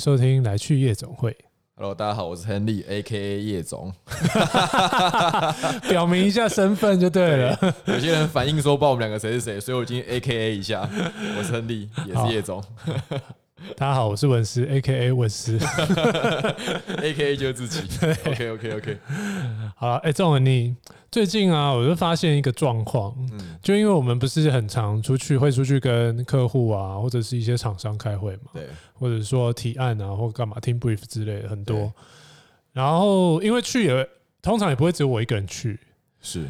收听来去夜总会。Hello，大家好，我是亨利，A.K.A. 叶总，表明一下身份就对了。有些人反映说，不知道我们两个谁是谁，所以我今天 A.K.A. 一下，我是亨利，也是叶总。大家好，我是文思，A.K.A. 文思，A.K.A. 就是自己。OK，OK，OK。好了，哎，仲文，你最近啊，我就发现一个状况，嗯，就因为我们不是很常出去，会出去跟客户啊，或者是一些厂商开会嘛，对，或者说提案啊，或干嘛听 brief 之类的很多。然后因为去也通常也不会只有我一个人去，是，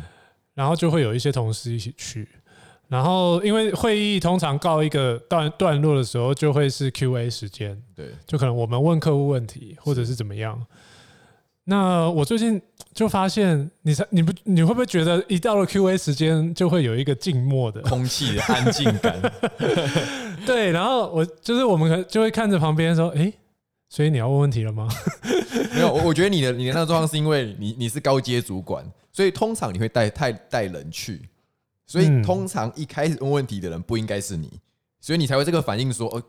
然后就会有一些同事一起去。然后，因为会议通常告一个段段落的时候，就会是 Q&A 时间。对，就可能我们问客户问题，或者是怎么样。那我最近就发现，你才你不你会不会觉得一到了 Q&A 时间，就会有一个静默的空气的安静感？对，然后我就是我们就会看着旁边说：“哎，所以你要问问题了吗？” 没有，我我觉得你的你的那个状况是因为你你是高阶主管，所以通常你会带太带人去。所以通常一开始问问题的人不应该是你，所以你才会这个反应说：“哦，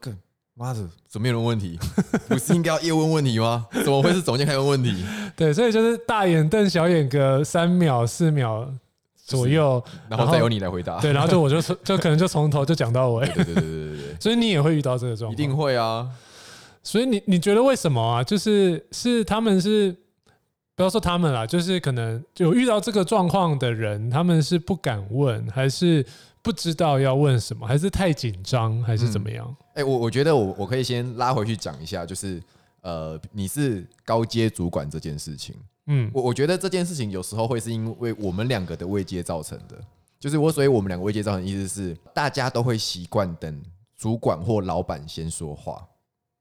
妈的，怎么没有人问问题？不是应该要叶问问题吗？怎么会是总监开问问题？” 对，所以就是大眼瞪小眼个三秒四秒左右，然后再由你来回答。对，然后就我就就可能就从头就讲到尾。对对对对对对。所以你也会遇到这个状况？一定会啊。所以你你觉得为什么啊？就是是他们是。不要说他们啦，就是可能有遇到这个状况的人，他们是不敢问，还是不知道要问什么，还是太紧张，还是怎么样？哎、嗯欸，我我觉得我我可以先拉回去讲一下，就是呃，你是高阶主管这件事情，嗯，我我觉得这件事情有时候会是因为我们两个的位阶造成的，就是我所以我们两个位阶造成的意思是，大家都会习惯等主管或老板先说话。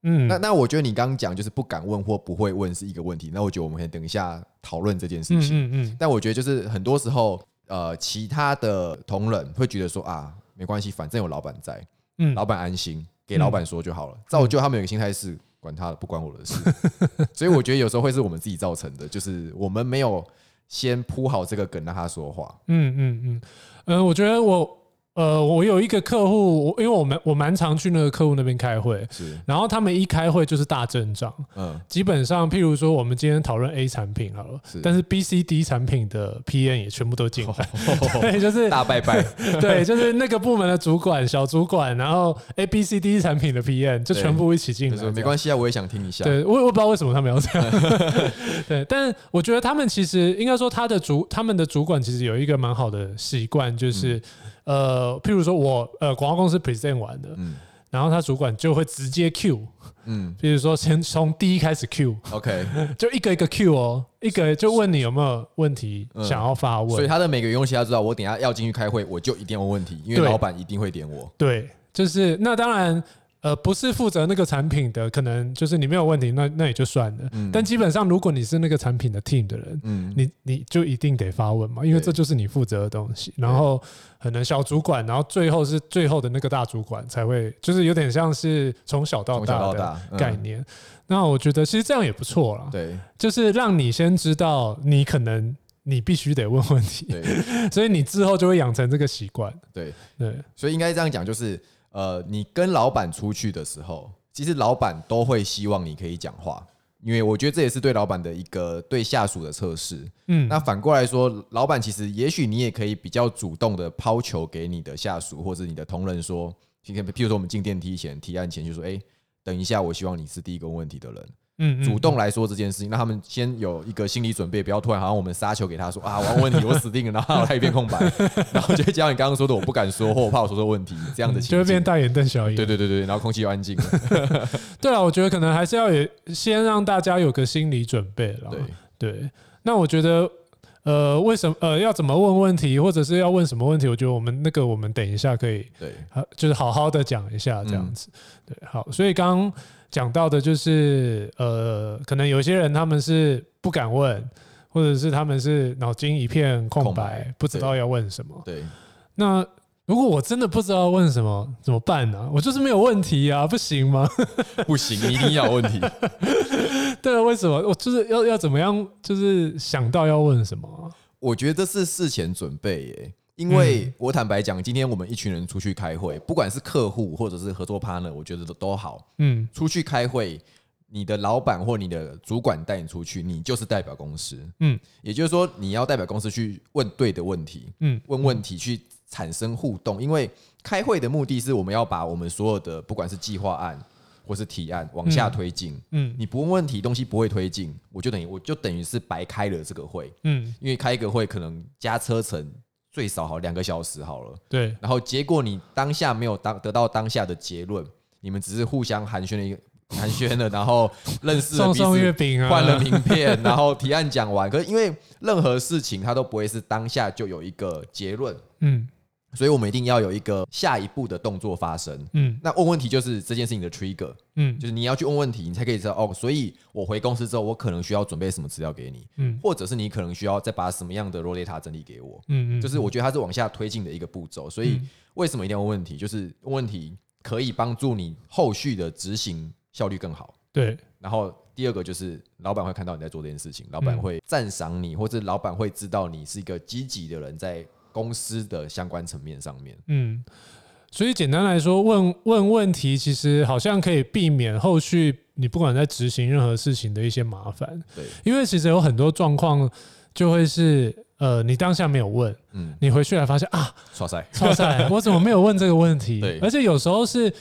嗯，那那我觉得你刚刚讲就是不敢问或不会问是一个问题。那我觉得我们可以等一下讨论这件事情。嗯嗯。但我觉得就是很多时候，呃，其他的同仁会觉得说啊，没关系，反正有老板在，嗯，老板安心，给老板说就好了。造就他们有个心态是管他的，不关我的事。所以我觉得有时候会是我们自己造成的，就是我们没有先铺好这个梗让他说话。嗯嗯嗯。嗯，我觉得我。呃，我有一个客户，因为我们我蛮常去那个客户那边开会，是，然后他们一开会就是大阵仗，嗯，基本上譬如说我们今天讨论 A 产品好了，是，但是 B、C、D 产品的 PM 也全部都进来，对，就是大拜拜，对，就是那个部门的主管、小主管，然后 A、B、C、D 产品的 PM 就全部一起进来，没关系啊，我也想听一下，对，我我不知道为什么他们要这样，对，但我觉得他们其实应该说他的主他们的主管其实有一个蛮好的习惯，就是。呃，譬如说我呃广告公司 present 完的，嗯，然后他主管就会直接 Q，嗯，比如说先从第一开始 Q，OK，就一个一个 Q 哦，一个就问你有没有问题想要发问，所以他的每个员工其实要知道，我等下要进去开会，我就一定要问问题，因为老板一定会点我，对，就是那当然。呃，不是负责那个产品的，可能就是你没有问题，那那也就算了。嗯、但基本上，如果你是那个产品的 team 的人，嗯、你你就一定得发问嘛，因为这就是你负责的东西。然后可能小主管，然后最后是最后的那个大主管才会，就是有点像是从小到大的概念。嗯、那我觉得其实这样也不错啦。对，就是让你先知道，你可能你必须得问问题，对 所以你之后就会养成这个习惯。对对，所以应该这样讲，就是。呃，你跟老板出去的时候，其实老板都会希望你可以讲话，因为我觉得这也是对老板的一个对下属的测试。嗯，那反过来说，老板其实也许你也可以比较主动的抛球给你的下属或者你的同仁说，今天譬如说我们进电梯前提案前就说，哎，等一下，我希望你是第一个问问题的人。嗯，主动来说这件事情，让他们先有一个心理准备，不要突然好像我们杀球给他说啊，我要问你，我死定了，然后他一片空白，然后就会讲你刚刚说的，我不敢说，或我怕我说错问题，这样的情况就会变大眼瞪小眼。对对对对，然后空气又安静了。对啊，我觉得可能还是要也先让大家有个心理准备了。对对，那我觉得呃，为什么呃要怎么问问题，或者是要问什么问题？我觉得我们那个我们等一下可以对，就是好好的讲一下这样子。对，好，所以刚。讲到的就是，呃，可能有些人他们是不敢问，或者是他们是脑筋一片空白，空白不知道要问什么。对，那如果我真的不知道问什么，怎么办呢？我就是没有问题啊，不行吗？不行，你一定要有问题。对啊，为什么？我就是要要怎么样？就是想到要问什么？我觉得这是事前准备耶。因为我坦白讲，今天我们一群人出去开会，不管是客户或者是合作 partner，我觉得都都好。嗯，出去开会，你的老板或你的主管带你出去，你就是代表公司。嗯，也就是说，你要代表公司去问对的问题，嗯，问问题去产生互动。因为开会的目的是我们要把我们所有的不管是计划案或是提案往下推进。嗯，你不问问题，东西不会推进，我就等于我就等于是白开了这个会。嗯，因为开一个会可能加车程最少好两个小时好了。对，然后结果你当下没有当得到当下的结论，你们只是互相寒暄了一个。寒暄了，然后认识了彼此，送送月饼啊，换了名片，然后提案讲完。可是因为任何事情它都不会是当下就有一个结论，嗯，所以我们一定要有一个下一步的动作发生，嗯。那问问题就是这件事情的 trigger，嗯，就是你要去问问题，你才可以知道哦。所以我回公司之后，我可能需要准备什么资料给你，嗯，或者是你可能需要再把什么样的 raw data 整理给我，嗯嗯。就是我觉得它是往下推进的一个步骤。所以为什么一定要问问题？就是问问题可以帮助你后续的执行。效率更好，对。然后第二个就是老板会看到你在做这件事情，老板会赞赏你，或者老板会知道你是一个积极的人，在公司的相关层面上面。嗯，所以简单来说，问问问题其实好像可以避免后续你不管在执行任何事情的一些麻烦。对，因为其实有很多状况就会是，呃，你当下没有问，嗯，你回去才发现啊，错赛，错赛，我怎么没有问这个问题？对，而且有时候是。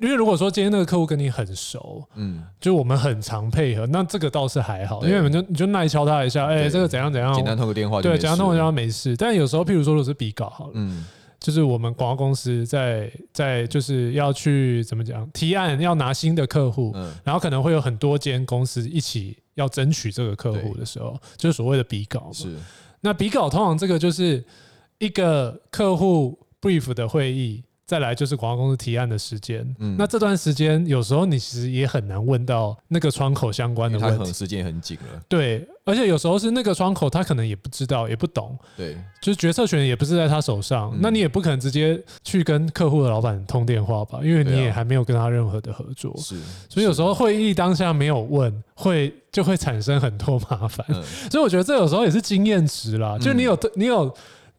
因为如果说今天那个客户跟你很熟，嗯，就我们很常配合，那这个倒是还好，因为我们就你就耐敲他一下，哎，这个怎样怎样，简单通个电话，对，简单通个电话没事。但有时候，譬如说，如果是比稿好了，嗯，就是我们广告公司在在就是要去怎么讲提案，要拿新的客户，嗯，然后可能会有很多间公司一起要争取这个客户的时候，就是所谓的比稿。是，那比稿通常这个就是一个客户 brief 的会议。再来就是广告公司提案的时间，嗯，那这段时间有时候你其实也很难问到那个窗口相关的问题，他可能时间很紧了，对，而且有时候是那个窗口他可能也不知道也不懂，对，就是决策权也不是在他手上，那你也不可能直接去跟客户的老板通电话吧，因为你也还没有跟他任何的合作，是，所以有时候会议当下没有问，会就会产生很多麻烦，所以我觉得这有时候也是经验值啦，就你有你有。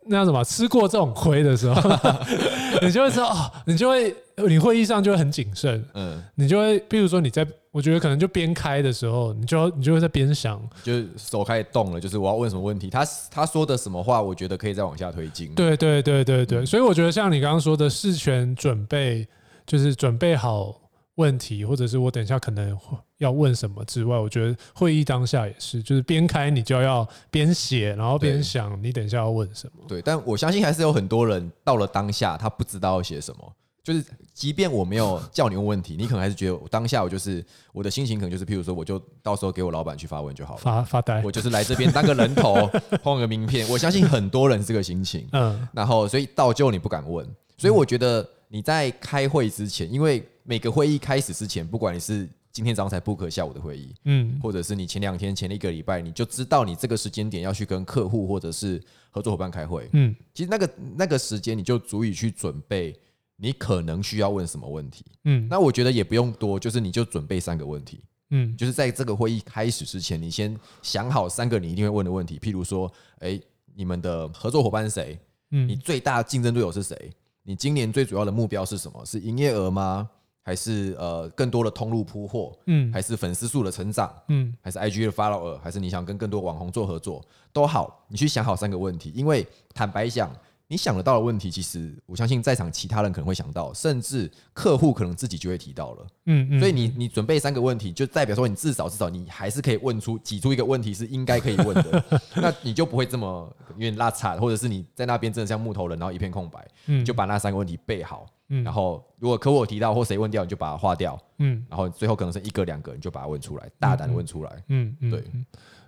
那样子嘛，吃过这种亏的时候，你就会知道哦，你就会，你会议上就会很谨慎，嗯，你就会，比如说你在，我觉得可能就边开的时候，你就你就会在边想，就是手开始动了，就是我要问什么问题，他他说的什么话，我觉得可以再往下推进。对对对对对，所以我觉得像你刚刚说的事前准备，就是准备好。问题，或者是我等一下可能要问什么之外，我觉得会议当下也是，就是边开你就要边写，然后边想你等一下要问什么。对，但我相信还是有很多人到了当下他不知道要写什么，就是即便我没有叫你问问题，你可能还是觉得当下我就是我的心情可能就是，譬如说我就到时候给我老板去发问就好了，发发呆，我就是来这边当个人头，换个名片。我相信很多人是这个心情，嗯，然后所以到最后你不敢问，所以我觉得你在开会之前，因为。每个会议开始之前，不管你是今天早上才 book 下午的会议，嗯，或者是你前两天前一个礼拜，你就知道你这个时间点要去跟客户或者是合作伙伴开会，嗯，其实那个那个时间你就足以去准备你可能需要问什么问题，嗯，那我觉得也不用多，就是你就准备三个问题，嗯，就是在这个会议开始之前，你先想好三个你一定会问的问题，譬如说，哎，你们的合作伙伴是谁？嗯，你最大竞争对手是谁？你今年最主要的目标是什么？是营业额吗？还是呃更多的通路铺货，嗯，还是粉丝数的成长，嗯，还是 IG 的 follower，还是你想跟更多网红做合作都好，你去想好三个问题，因为坦白讲。你想得到的问题，其实我相信在场其他人可能会想到，甚至客户可能自己就会提到了。嗯嗯。所以你你准备三个问题，就代表说你至少至少你还是可以问出挤出一个问题是应该可以问的，那你就不会这么有点拉惨，或者是你在那边真的像木头人，然后一片空白。嗯。就把那三个问题备好。嗯。然后如果客户有提到或谁问掉，你就把它划掉。嗯。然后最后可能是一个两个，你就把它问出来，大胆的问出来。嗯嗯。对。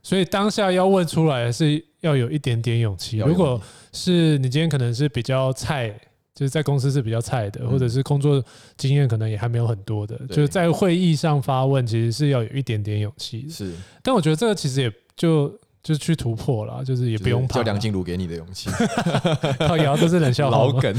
所以当下要问出来是要有一点点勇气。如果是你今天可能是比较菜，就是在公司是比较菜的，或者是工作经验可能也还没有很多的，就是在会议上发问，其实是要有一点点勇气。是，但我觉得这个其实也就就去突破了，就是也不用怕。就梁静茹给你的勇气，靠谣，这是冷笑话。老梗，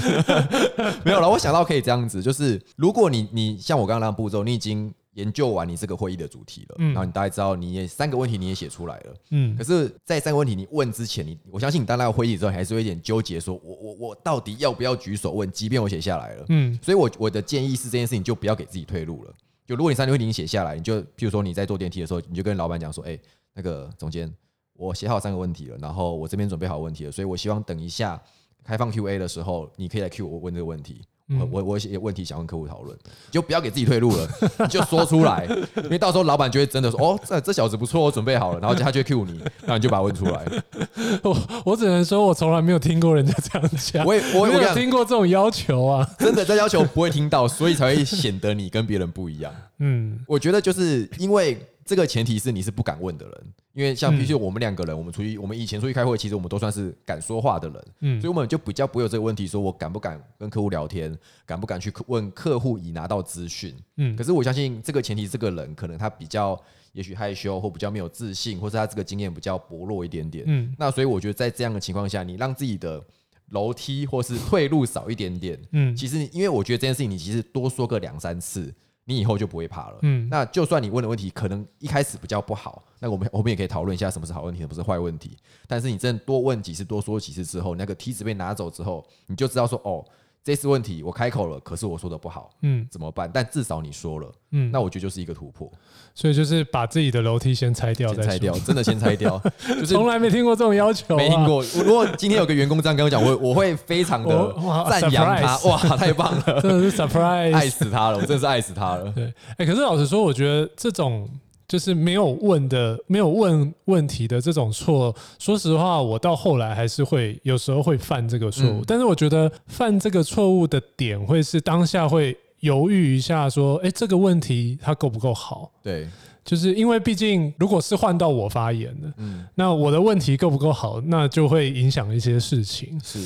没有了。我想到可以这样子，就是如果你你像我刚刚那样步骤，你已经。研究完你这个会议的主题了，嗯，然后你大概知道你也三个问题你也写出来了，嗯，可是，在三个问题你问之前，你我相信你到那个会议之后，你还是会有点纠结，说我我我到底要不要举手问？即便我写下来了，嗯，所以我我的建议是这件事情就不要给自己退路了，就如果你三个问题你写下来，你就譬如说你在坐电梯的时候，你就跟老板讲说，哎，那个总监，我写好三个问题了，然后我这边准备好问题了，所以我希望等一下开放 Q&A 的时候，你可以来 Q 我问这个问题。我我我有问题想问客户讨论，就不要给自己退路了，你就说出来，因为到时候老板就会真的说，哦，这这小子不错，我准备好了，然后他就会 Q 你，然后你就把它问出来。我我只能说，我从来没有听过人家这样讲，我也我没有听过这种要求啊，真的这要求不会听到，所以才会显得你跟别人不一样。嗯，我觉得就是因为。这个前提是你是不敢问的人，因为像必须我们两个人，我们出去，我们以前出去开会，其实我们都算是敢说话的人，嗯，所以我们就比较不会有这个问题，说我敢不敢跟客户聊天，敢不敢去问客户已拿到资讯，嗯，可是我相信这个前提，这个人可能他比较也许害羞，或比较没有自信，或是他这个经验比较薄弱一点点，嗯，那所以我觉得在这样的情况下，你让自己的楼梯或是退路少一点点，嗯，其实因为我觉得这件事情，你其实多说个两三次。你以后就不会怕了。嗯，那就算你问的问题可能一开始比较不好，那我们我们也可以讨论一下什么是好问题，什么是坏问题。但是你真的多问几次，多说几次之后，那个梯子被拿走之后，你就知道说哦。这次问题我开口了，可是我说的不好，嗯，怎么办？但至少你说了，嗯，那我觉得就是一个突破。所以就是把自己的楼梯先拆掉，先拆掉，真的先拆掉。就是从来没听过这种要求，没听过。如果今天有个员工这样跟我讲，我我会非常的赞扬他，哇，太棒了，真的是 surprise，爱死他了，我真的是爱死他了。对，哎，可是老实说，我觉得这种。就是没有问的，没有问问题的这种错。说实话，我到后来还是会有时候会犯这个错误。嗯、但是我觉得犯这个错误的点会是当下会犹豫一下，说：“哎，这个问题它够不够好？”对，就是因为毕竟如果是换到我发言的，嗯，那我的问题够不够好，那就会影响一些事情。是，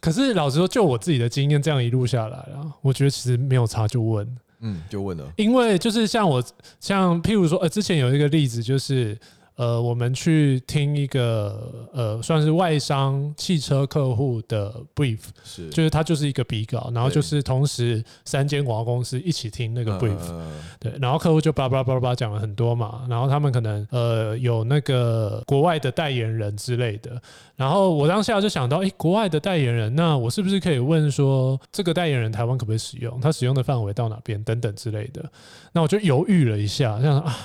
可是老实说，就我自己的经验，这样一路下来啊，我觉得其实没有差就问。嗯，就问了，因为就是像我，像譬如说，呃，之前有一个例子就是。呃，我们去听一个呃，算是外商汽车客户的 brief，是，就是他就是一个比稿，然后就是同时三间广告公司一起听那个 brief，对，然后客户就叭叭叭叭讲了很多嘛，然后他们可能呃有那个国外的代言人之类的，然后我当下就想到，哎，国外的代言人，那我是不是可以问说，这个代言人台湾可不可以使用？他使用的范围到哪边等等之类的？那我就犹豫了一下，这样啊。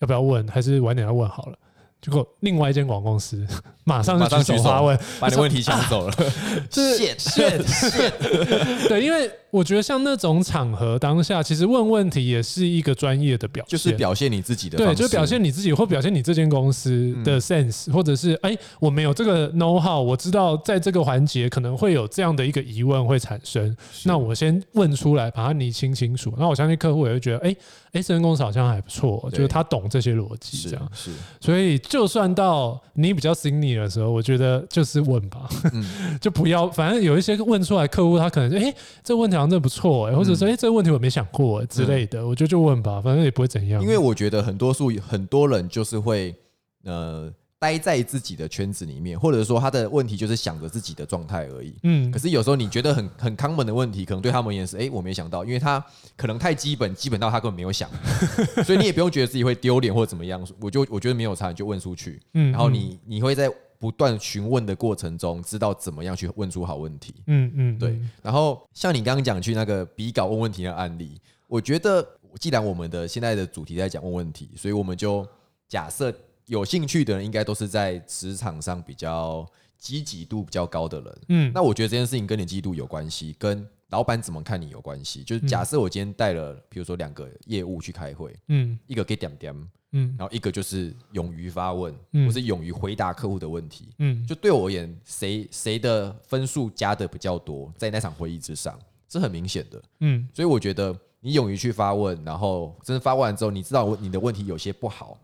要不要问？还是晚点要问好了？结果另外一间广告公司马上就举手发问，把你问题抢走了。是是是，对，因为。我觉得像那种场合当下，其实问问题也是一个专业的表现，就是表现你自己的。对，就是表现你自己，或表现你这间公司的 sense，或者是哎，我没有这个 know how，我知道在这个环节可能会有这样的一个疑问会产生，那我先问出来，把它理清清楚。那我相信客户也会觉得，哎哎，这间公司好像还不错，就是他懂这些逻辑，这样是。所以就算到你比较 senior 的时候，我觉得就是问吧，就不要，反正有一些问出来，客户他可能就哎，这个问题。讲的不错哎，或者说哎，这个问题我没想过之类的，我觉得就问吧，反正也不会怎样。因为我觉得很多数很多人就是会呃待在自己的圈子里面，或者说他的问题就是想着自己的状态而已。嗯，可是有时候你觉得很很 common 的问题，可能对他们也是哎，我没想到，因为他可能太基本，基本到他根本没有想，所以你也不用觉得自己会丢脸或者怎么样。我就我觉得没有差，你就问出去。嗯，然后你你会在。不断询问的过程中，知道怎么样去问出好问题。嗯嗯，对。然后像你刚刚讲去那个比稿问问题的案例，我觉得既然我们的现在的主题在讲问问题，所以我们就假设有兴趣的人应该都是在职场上比较积极度比较高的人。嗯，那我觉得这件事情跟你积极度有关系，跟老板怎么看你有关系。就是假设我今天带了，比如说两个业务去开会，嗯，一个给点点。嗯，然后一个就是勇于发问，嗯、或是勇于回答客户的问题。嗯，就对我而言，谁谁的分数加的比较多，在那场会议之上是很明显的。嗯，所以我觉得你勇于去发问，然后真的发问完之后，你知道你的问题有些不好，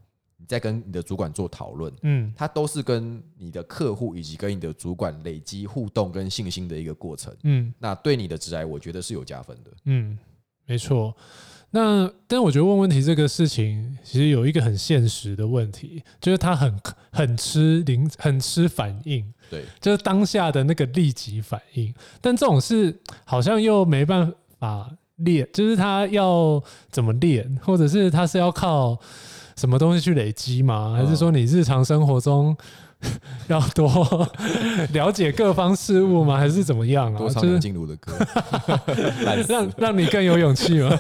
你再跟你的主管做讨论。嗯，它都是跟你的客户以及跟你的主管累积互动跟信心的一个过程。嗯，那对你的职涯，我觉得是有加分的。嗯，没错。那，但我觉得问问题这个事情，其实有一个很现实的问题，就是它很很吃灵，很吃反应。对，就是当下的那个立即反应。但这种事好像又没办法练，就是他要怎么练，或者是他是要靠什么东西去累积吗？还是说你日常生活中 要多 了解各方事物吗？还是怎么样啊？多唱梁静茹的歌，让让你更有勇气吗？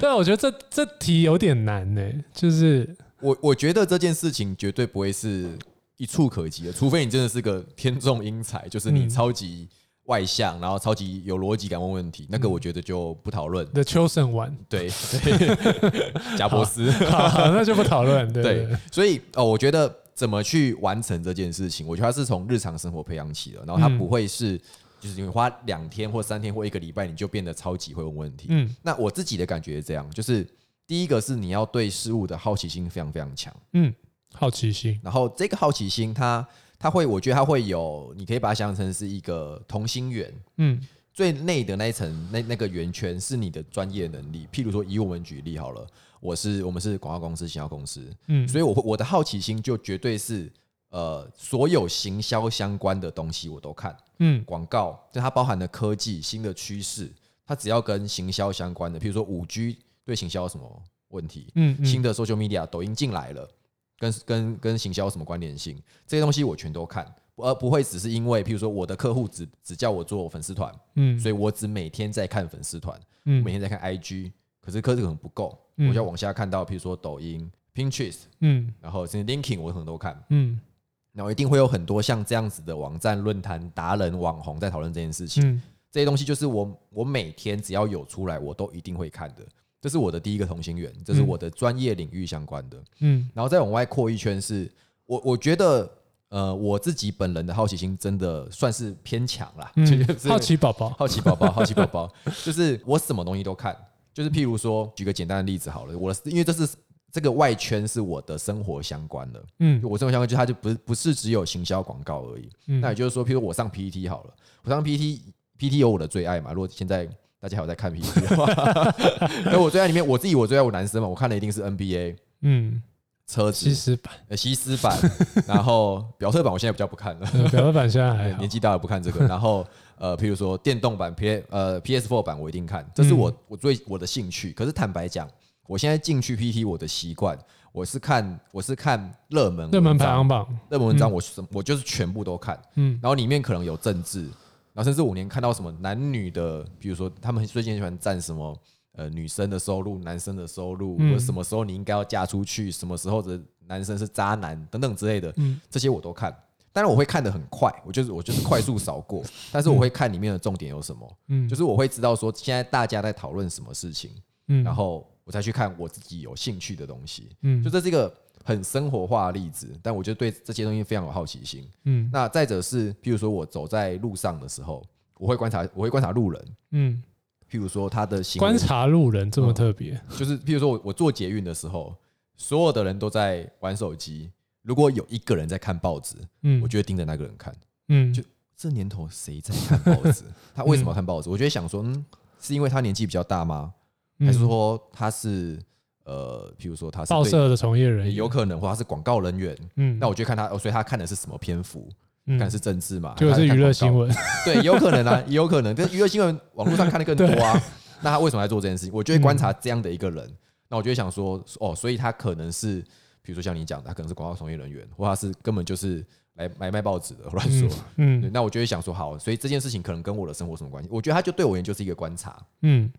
对，我觉得这这题有点难呢。就是我我觉得这件事情绝对不会是一触可及的，除非你真的是个天纵英才，就是你超级外向，然后超级有逻辑感问问题，那个我觉得就不讨论。The Chosen One，对，贾伯斯，那就不讨论。对，对，所以哦，我觉得。怎么去完成这件事情？我觉得他是从日常生活培养起的，然后他不会是，就是你花两天或三天或一个礼拜，你就变得超级会问问题。嗯，那我自己的感觉是这样，就是第一个是你要对事物的好奇心非常非常强。嗯，好奇心。然后这个好奇心它，它它会，我觉得它会有，你可以把它想象成是一个同心圆。嗯，最内的那一层，那那个圆圈是你的专业能力。譬如说，以我们举例好了。我是我们是广告公司、行销公司，嗯，所以我我的好奇心就绝对是，呃，所有行销相关的东西我都看，嗯，广告就它包含的科技、新的趋势，它只要跟行销相关的，譬如说五 G 对行销有什么问题，嗯，新的 social media 抖音进来了，跟跟跟行销有什么关联性，这些东西我全都看，而不会只是因为譬如说我的客户只只叫我做粉丝团，嗯，所以我只每天在看粉丝团，嗯，每天在看 IG，可是科技可能不够。我就要往下看到，譬如说抖音、Pinterest，嗯，然后甚至 LinkedIn，我可能都看，嗯，然后一定会有很多像这样子的网站、论坛、达人、网红在讨论这件事情。嗯，这些东西就是我我每天只要有出来，我都一定会看的。这是我的第一个同心圆，这是我的专业领域相关的。嗯，然后再往外扩一圈是，是我我觉得，呃，我自己本人的好奇心真的算是偏强啦。嗯，好奇宝宝，好奇宝宝，好奇宝宝，就是我什么东西都看。就是譬如说，举个简单的例子好了，我的因为这是这个外圈是我的生活相关的，嗯，我生活相关就它就不是不是只有行销广告而已，嗯，那也就是说，譬如我上 PPT 好了，我上 PPT，PPT 有我的最爱嘛，如果现在大家还有在看 PTT 的话，那我最爱里面，我自己我最爱我男生嘛，我看的一定是 NBA，嗯。车子。西斯版，呃，西斯版，然后表特版我现在比较不看了，表特版现在还 年纪大了不看这个。然后呃，譬如说电动版 P 呃 PS4 版我一定看，这是我我最我的兴趣。可是坦白讲，我现在进去 PT 我的习惯，我是看我是看热门热门排行榜，热门文章我是我就是全部都看，嗯，然后里面可能有政治，然后甚至五年看到什么男女的，比如说他们最近喜欢占什么。呃，女生的收入，男生的收入，或者什么时候你应该要嫁出去，什么时候的男生是渣男等等之类的，这些我都看。当然我会看得很快，我就是我就是快速扫过，但是我会看里面的重点有什么，就是我会知道说现在大家在讨论什么事情，然后我再去看我自己有兴趣的东西，嗯。就这是一个很生活化的例子，但我觉得对这些东西非常有好奇心。嗯那再者是，譬如说我走在路上的时候，我会观察，我会观察路人，嗯。譬如说，他的行为观察路人这么特别，嗯，就是譬如说我我坐捷运的时候，所有的人都在玩手机，如果有一个人在看报纸，嗯，我就会盯着那个人看，嗯，就这年头谁在看报纸？他为什么要看报纸？我就会想说，嗯，是因为他年纪比较大吗？还是说他是呃，譬如说他是报社的从业人员，有可能，或他是广告人员，嗯，那我就看他，所以他看的是什么篇幅？嗯看是政治嘛，就是娱乐新闻，对，有可能啊，也有可能。但娱乐新闻网络上看的更多啊，那他为什么来做这件事情？我就会观察这样的一个人，那我就会想说，哦，所以他可能是，比如说像你讲的，他可能是广告从业人员，或他是根本就是来买卖报纸的，乱说。嗯，那我就会想说，好，所以这件事情可能跟我的生活什么关系？我觉得他就对我而言就是一个观察。嗯，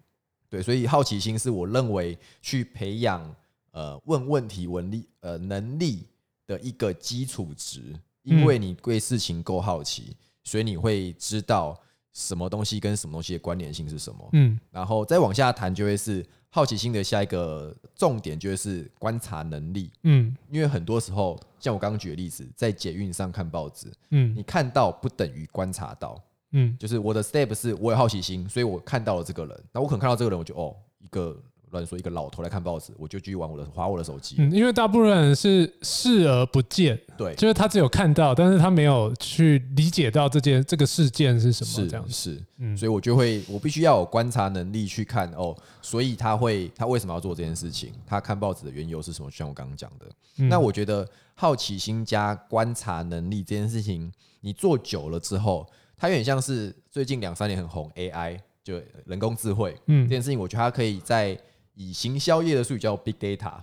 对，所以好奇心是我认为去培养呃问问题文力呃能力的一个基础值。因为你对事情够好奇，所以你会知道什么东西跟什么东西的关联性是什么。嗯，然后再往下谈，就会是好奇心的下一个重点，就会是观察能力。嗯，因为很多时候，像我刚刚举的例子，在捷运上看报纸，嗯，你看到不等于观察到。嗯，就是我的 step 是我有好奇心，所以我看到了这个人，那我可能看到这个人，我就哦一个。乱说一个老头来看报纸，我就继续玩我的划我的手机。嗯，因为大部分人是视而不见，对，就是他只有看到，但是他没有去理解到这件这个事件是什么。这样是，是，嗯，所以我就会，我必须要有观察能力去看哦，所以他会，他为什么要做这件事情？他看报纸的缘由是什么？像我刚刚讲的，嗯，那我觉得好奇心加观察能力这件事情，你做久了之后，它有点像是最近两三年很红 AI，就人工智慧，嗯，这件事情，我觉得它可以在以行销业的术语叫 big data，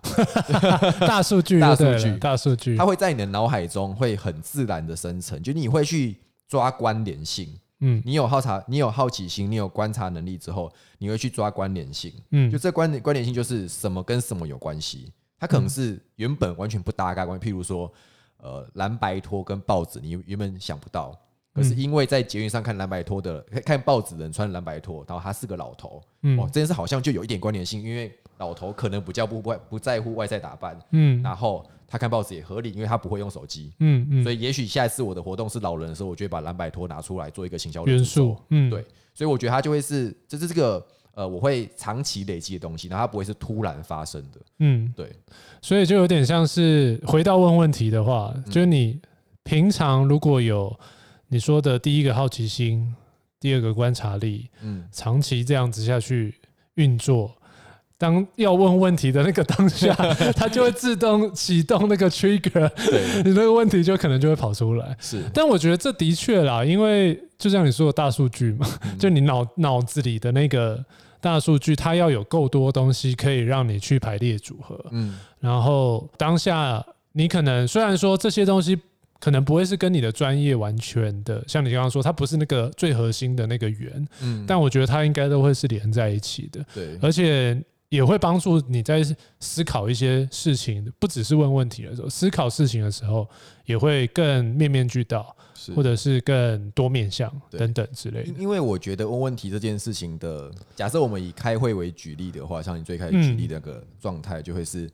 大数据，大数据，大数据，它会在你的脑海中会很自然的生成，就你会去抓关联性。嗯，你有好察，你有好奇心，你有观察能力之后，你会去抓关联性。嗯，就这关联关联性就是什么跟什么有关系，它可能是原本完全不搭嘎关系，譬如说，呃，蓝白拖跟报纸，你原本想不到。可是因为在捷运上看蓝白拖的，看报纸的人穿蓝白拖，然后他是个老头，嗯，哦，这件事好像就有一点关联性，因为老头可能不叫不外不在乎外在打扮，嗯，然后他看报纸也合理，因为他不会用手机，嗯嗯，所以也许下一次我的活动是老人的时候，我就会把蓝白拖拿出来做一个行销元素，嗯，对，所以我觉得他就会是，这是这个呃，我会长期累积的东西，然后它不会是突然发生的，嗯，对，所以就有点像是回到问问题的话，就是你平常如果有。你说的第一个好奇心，第二个观察力，嗯，长期这样子下去运作，当要问问题的那个当下，它就会自动启动那个 trigger，对，你那个问题就可能就会跑出来。是，但我觉得这的确啦，因为就像你说的大数据嘛，就你脑脑子里的那个大数据，它要有够多东西可以让你去排列组合，嗯，然后当下你可能虽然说这些东西。可能不会是跟你的专业完全的，像你刚刚说，它不是那个最核心的那个圆，嗯，但我觉得它应该都会是连在一起的，对，而且也会帮助你在思考一些事情，不只是问问题的时候，思考事情的时候也会更面面俱到，或者是更多面向等等之类的。因为我觉得问问题这件事情的，假设我们以开会为举例的话，像你最开始举例的那个状态，就会是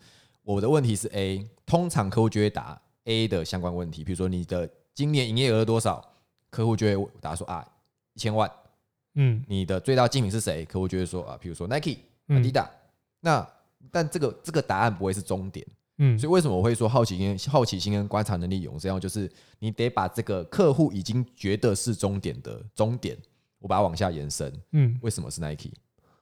我的问题是 A，通常客户就会答。A 的相关问题，比如说你的今年营业额多少，客户就会答说啊一千万，嗯，你的最大竞品是谁？客户就会说啊，比如说 Nike、Adidas。那但这个这个答案不会是终点，嗯，所以为什么我会说好奇心、好奇心跟观察能力有这样？就是你得把这个客户已经觉得是终点的终点，我把它往下延伸，嗯，为什么是 Nike？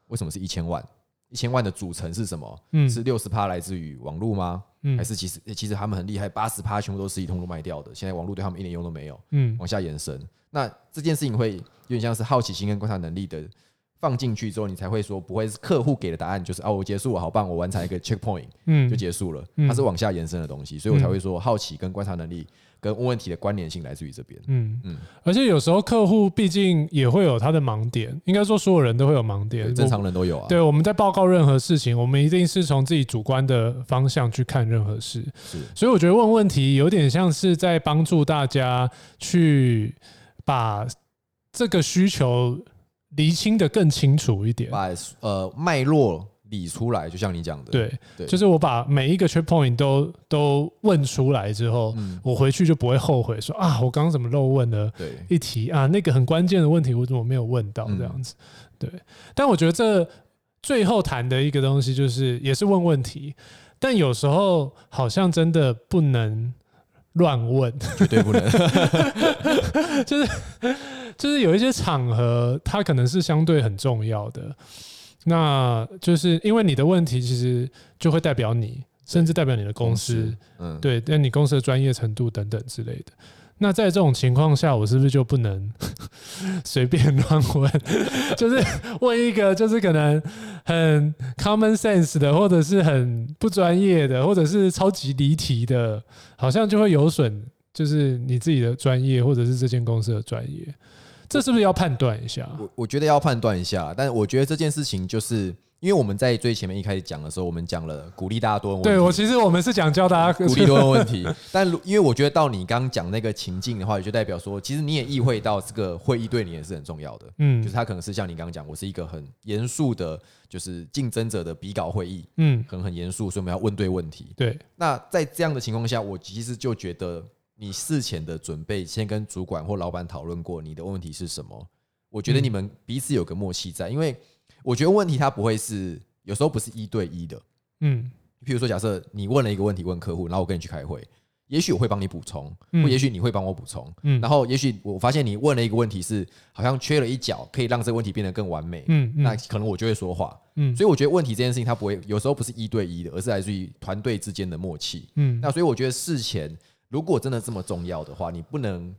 为什么是一千万？一千万的组成是什么？嗯，是六十趴来自于网络吗？嗯，还是其实其实他们很厉害，八十趴全部都是一通路卖掉的。现在网络对他们一点用都没有。嗯，往下延伸，那这件事情会有点像是好奇心跟观察能力的放进去之后，你才会说不会是客户给的答案就是啊，我结束了，好棒，我完成一个 checkpoint，嗯，就结束了。它是往下延伸的东西，所以我才会说好奇跟观察能力。跟问问题的关联性来自于这边，嗯嗯，而且有时候客户毕竟也会有他的盲点，应该说所有人都会有盲点，正常人都有啊。对，我们在报告任何事情，我们一定是从自己主观的方向去看任何事，是，所以我觉得问问题有点像是在帮助大家去把这个需求厘清的更清楚一点，把呃脉络。理出来，就像你讲的，对，对，就是我把每一个 check point 都都问出来之后，嗯，我回去就不会后悔说啊，我刚刚怎么漏问了？一题啊，那个很关键的问题我怎么没有问到？这样子，对。但我觉得这最后谈的一个东西就是也是问问题，但有时候好像真的不能乱问，绝对不能，就是就是有一些场合它可能是相对很重要的。那就是因为你的问题，其实就会代表你，甚至代表你的公司，嗯，对，那你公司的专业程度等等之类的。那在这种情况下，我是不是就不能 随便乱问？就是问一个，就是可能很 common sense 的，或者是很不专业的，或者是超级离题的，好像就会有损，就是你自己的专业，或者是这间公司的专业。这是不是要判断一下？我我觉得要判断一下，但是我觉得这件事情就是因为我们在最前面一开始讲的时候，我们讲了鼓励大家多问问题。对，我其实我们是讲教大家鼓励多问问题，但因为我觉得到你刚刚讲那个情境的话，也就代表说，其实你也意会到这个会议对你也是很重要的。嗯，就是他可能是像你刚刚讲，我是一个很严肃的，就是竞争者的比稿会议。嗯，可能很严肃，所以我们要问对问题。对，那在这样的情况下，我其实就觉得。你事前的准备，先跟主管或老板讨论过你的问题是什么？我觉得你们彼此有个默契在，因为我觉得问题它不会是有时候不是一对一的，嗯，譬如说假设你问了一个问题问客户，然后我跟你去开会，也许我会帮你补充，或也许你会帮我补充，嗯，然后也许我发现你问了一个问题是好像缺了一角，可以让这个问题变得更完美，嗯，那可能我就会说话，嗯，所以我觉得问题这件事情它不会有时候不是一对一的，而是来自于团队之间的默契，嗯，那所以我觉得事前。如果真的这么重要的话，你不能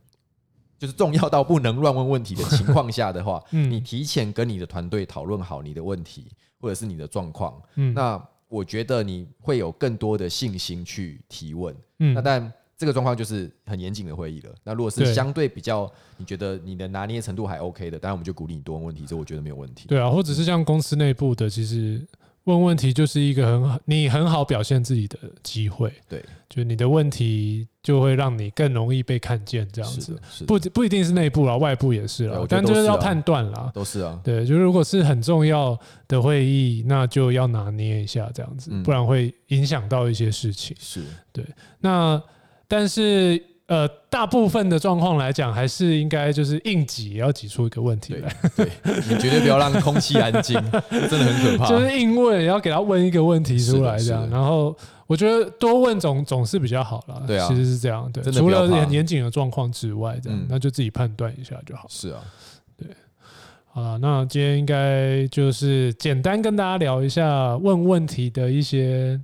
就是重要到不能乱问问题的情况下的话，你提前跟你的团队讨论好你的问题，或者是你的状况，嗯，那我觉得你会有更多的信心去提问，嗯，那但这个状况就是很严谨的会议了。那如果是相对比较，你觉得你的拿捏程度还 OK 的，当然我们就鼓励你多问问题，这我觉得没有问题。对啊，或者是像公司内部的，其实。问问题就是一个很好，你很好表现自己的机会。对，就你的问题就会让你更容易被看见，这样子。不不一定是内部啦，外部也是啦。但就是要判断啦。都是啊。对，就是如果是很重要的会议，那就要拿捏一下这样子，不然会影响到一些事情。是对。那但是。呃，大部分的状况来讲，还是应该就是硬挤，也要挤出一个问题来。对，对你绝对不要让空气安静，真的很可怕。就是硬问，也要给他问一个问题出来，这样。然后我觉得多问总总是比较好啦。对啊，其实是这样。对，除了很严谨的状况之外，这样、嗯、那就自己判断一下就好。是啊，对。好了，那今天应该就是简单跟大家聊一下问问题的一些。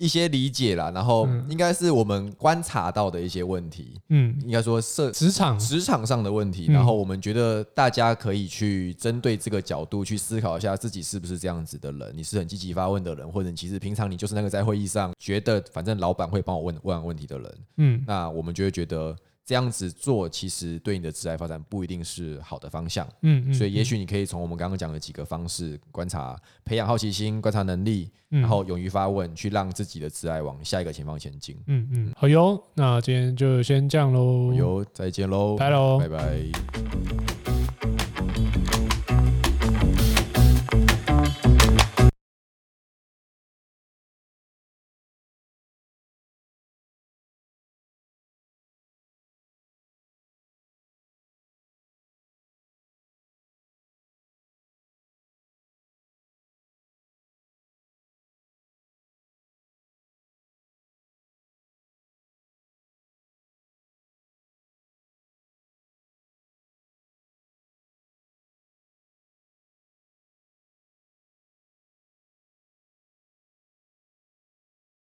一些理解啦，然后应该是我们观察到的一些问题，嗯，应该说是职场。职场上的问题，然后我们觉得大家可以去针对这个角度去思考一下自己是不是这样子的人，你是很积极发问的人，或者你其实平常你就是那个在会议上觉得反正老板会帮我问问问题的人，嗯，那我们就会觉得。这样子做其实对你的职业发展不一定是好的方向，嗯，所以也许你可以从我们刚刚讲的几个方式观察，培养好奇心、观察能力，然后勇于发问，去让自己的职业往下一个前方前进。嗯嗯，好哟，那今天就先这样喽，哟，再见喽，拜喽，拜拜。